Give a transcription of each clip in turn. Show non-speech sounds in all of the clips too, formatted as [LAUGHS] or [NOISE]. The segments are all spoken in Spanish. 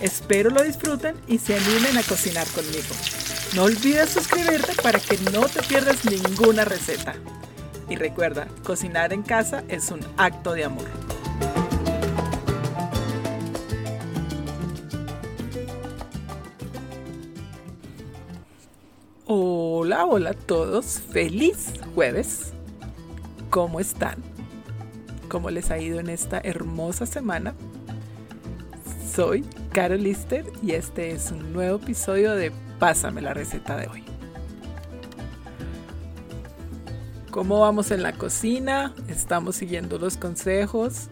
Espero lo disfruten y se animen a cocinar conmigo. No olvides suscribirte para que no te pierdas ninguna receta. Y recuerda, cocinar en casa es un acto de amor. Hola, hola a todos. Feliz jueves. ¿Cómo están? ¿Cómo les ha ido en esta hermosa semana? Soy Carol Lister y este es un nuevo episodio de Pásame la receta de hoy. ¿Cómo vamos en la cocina? Estamos siguiendo los consejos,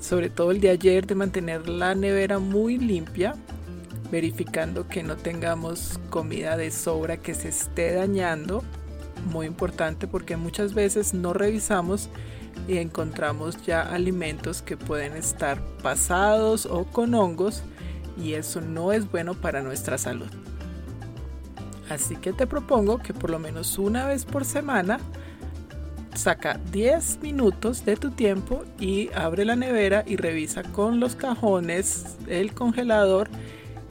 sobre todo el de ayer de mantener la nevera muy limpia, verificando que no tengamos comida de sobra que se esté dañando. Muy importante porque muchas veces no revisamos y encontramos ya alimentos que pueden estar pasados o con hongos y eso no es bueno para nuestra salud. Así que te propongo que por lo menos una vez por semana saca 10 minutos de tu tiempo y abre la nevera y revisa con los cajones, el congelador,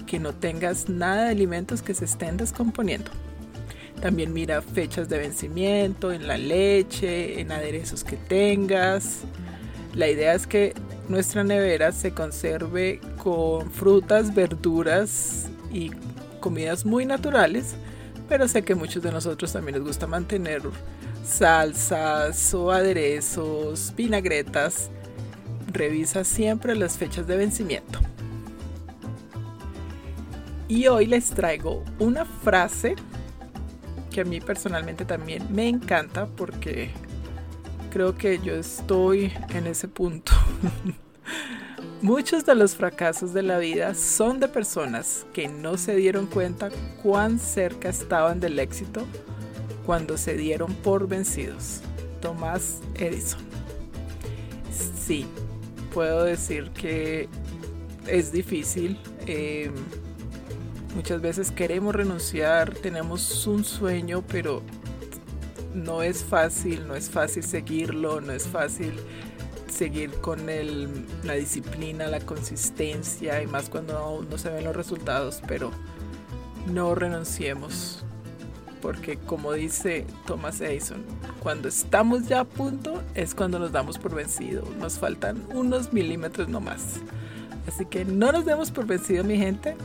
que no tengas nada de alimentos que se estén descomponiendo. También mira fechas de vencimiento en la leche, en aderezos que tengas. La idea es que nuestra nevera se conserve con frutas, verduras y comidas muy naturales, pero sé que muchos de nosotros también les gusta mantener salsas o aderezos, vinagretas. Revisa siempre las fechas de vencimiento. Y hoy les traigo una frase que a mí personalmente también me encanta porque creo que yo estoy en ese punto. [LAUGHS] Muchos de los fracasos de la vida son de personas que no se dieron cuenta cuán cerca estaban del éxito cuando se dieron por vencidos. Tomás Edison. Sí, puedo decir que es difícil. Eh, Muchas veces queremos renunciar, tenemos un sueño, pero no es fácil, no es fácil seguirlo, no es fácil seguir con el, la disciplina, la consistencia y más cuando no se ven los resultados, pero no renunciemos. Porque como dice Thomas Edison, cuando estamos ya a punto es cuando nos damos por vencido. Nos faltan unos milímetros nomás. Así que no nos demos por vencido mi gente.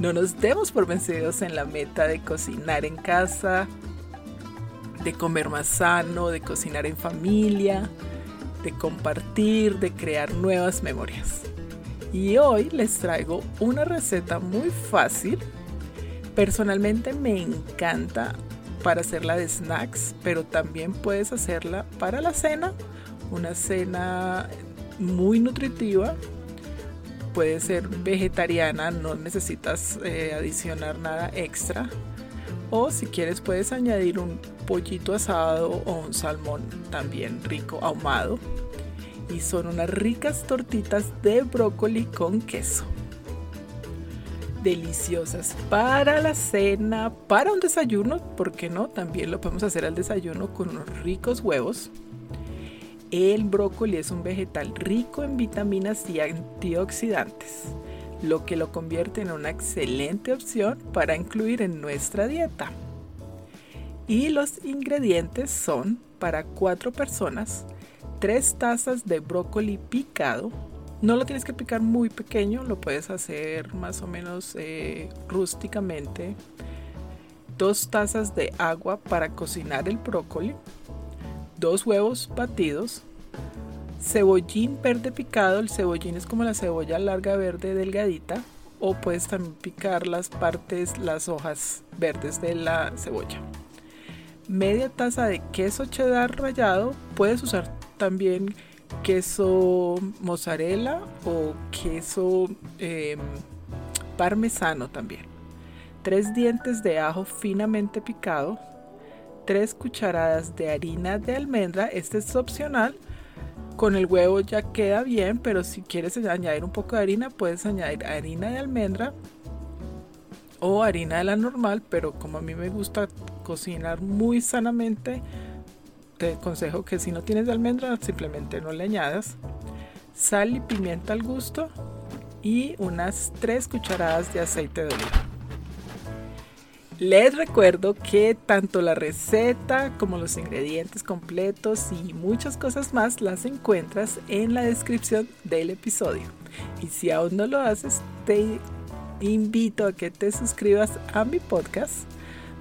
No nos demos por vencidos en la meta de cocinar en casa, de comer más sano, de cocinar en familia, de compartir, de crear nuevas memorias. Y hoy les traigo una receta muy fácil. Personalmente me encanta para hacerla de snacks, pero también puedes hacerla para la cena. Una cena muy nutritiva puede ser vegetariana, no necesitas eh, adicionar nada extra. O si quieres puedes añadir un pollito asado o un salmón también rico ahumado. Y son unas ricas tortitas de brócoli con queso. Deliciosas para la cena, para un desayuno, ¿por qué no? También lo podemos hacer al desayuno con unos ricos huevos el brócoli es un vegetal rico en vitaminas y antioxidantes, lo que lo convierte en una excelente opción para incluir en nuestra dieta. Y los ingredientes son para cuatro personas, tres tazas de brócoli picado. No lo tienes que picar muy pequeño, lo puedes hacer más o menos eh, rústicamente. Dos tazas de agua para cocinar el brócoli dos huevos batidos, cebollín verde picado, el cebollín es como la cebolla larga verde delgadita, o puedes también picar las partes, las hojas verdes de la cebolla. Media taza de queso cheddar rallado, puedes usar también queso mozzarella o queso em, parmesano también, 3 dientes de ajo finamente picado, 3 cucharadas de harina de almendra, este es opcional, con el huevo ya queda bien, pero si quieres añadir un poco de harina, puedes añadir harina de almendra o harina de la normal, pero como a mí me gusta cocinar muy sanamente, te aconsejo que si no tienes de almendra, simplemente no le añadas. Sal y pimienta al gusto y unas 3 cucharadas de aceite de oliva. Les recuerdo que tanto la receta como los ingredientes completos y muchas cosas más las encuentras en la descripción del episodio. Y si aún no lo haces, te invito a que te suscribas a mi podcast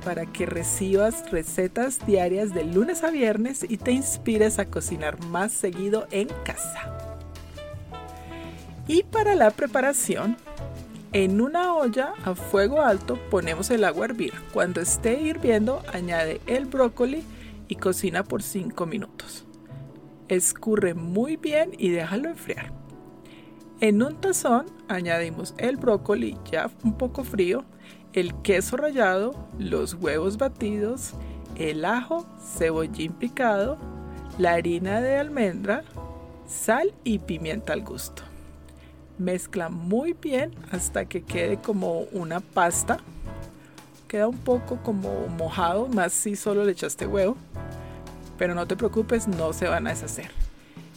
para que recibas recetas diarias de lunes a viernes y te inspires a cocinar más seguido en casa. Y para la preparación, en una olla a fuego alto ponemos el agua a hervir. Cuando esté hirviendo, añade el brócoli y cocina por 5 minutos. Escurre muy bien y déjalo enfriar. En un tazón añadimos el brócoli ya un poco frío, el queso rallado, los huevos batidos, el ajo, cebollín picado, la harina de almendra, sal y pimienta al gusto. Mezcla muy bien hasta que quede como una pasta. Queda un poco como mojado, más si solo le echaste huevo. Pero no te preocupes, no se van a deshacer.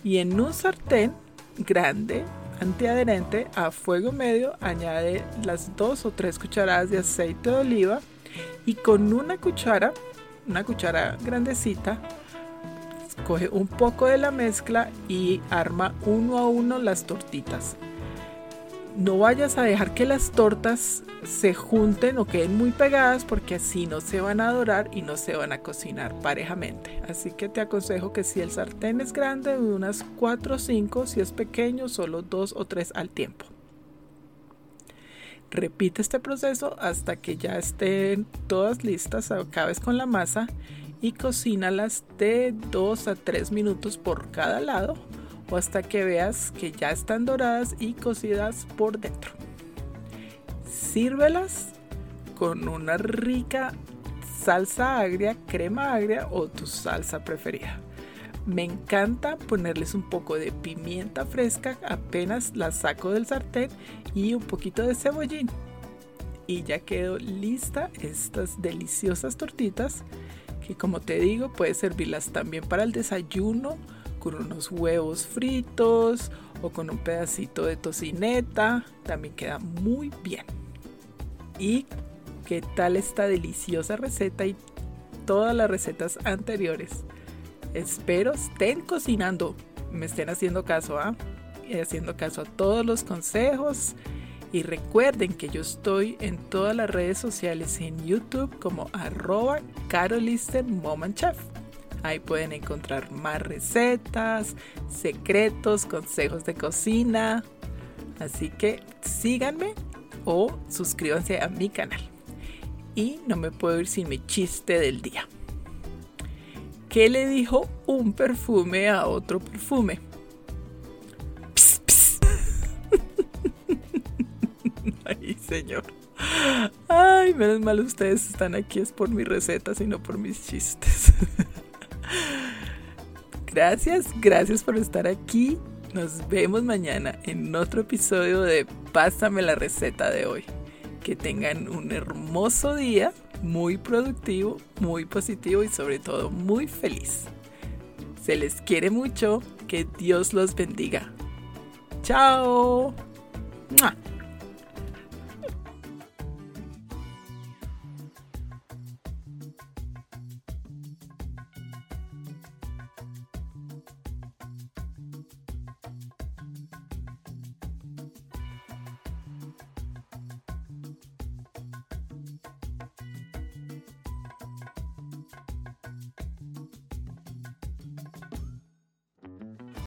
Y en un sartén grande, antiadherente, a fuego medio, añade las dos o tres cucharadas de aceite de oliva y con una cuchara, una cuchara grandecita, coge un poco de la mezcla y arma uno a uno las tortitas no vayas a dejar que las tortas se junten o queden muy pegadas porque así no se van a dorar y no se van a cocinar parejamente. Así que te aconsejo que si el sartén es grande, unas 4 o 5, si es pequeño, solo 2 o 3 al tiempo. Repite este proceso hasta que ya estén todas listas, acabes con la masa y cocínalas de 2 a 3 minutos por cada lado hasta que veas que ya están doradas y cocidas por dentro. Sírvelas con una rica salsa agria, crema agria o tu salsa preferida. Me encanta ponerles un poco de pimienta fresca apenas la saco del sartén y un poquito de cebollín. Y ya quedó lista estas deliciosas tortitas que como te digo puedes servirlas también para el desayuno con unos huevos fritos o con un pedacito de tocineta. También queda muy bien. ¿Y qué tal esta deliciosa receta y todas las recetas anteriores? Espero estén cocinando, me estén haciendo caso, ¿ah? Haciendo caso a todos los consejos. Y recuerden que yo estoy en todas las redes sociales en YouTube como arroba Chef. Ahí pueden encontrar más recetas, secretos, consejos de cocina. Así que síganme o suscríbanse a mi canal. Y no me puedo ir sin mi chiste del día. ¿Qué le dijo un perfume a otro perfume? Pss, [LAUGHS] Ay, señor. Ay, menos mal ustedes están aquí es por mis recetas y no por mis chistes. [LAUGHS] Gracias, gracias por estar aquí. Nos vemos mañana en otro episodio de Pásame la receta de hoy. Que tengan un hermoso día, muy productivo, muy positivo y sobre todo muy feliz. Se les quiere mucho, que Dios los bendiga. Chao.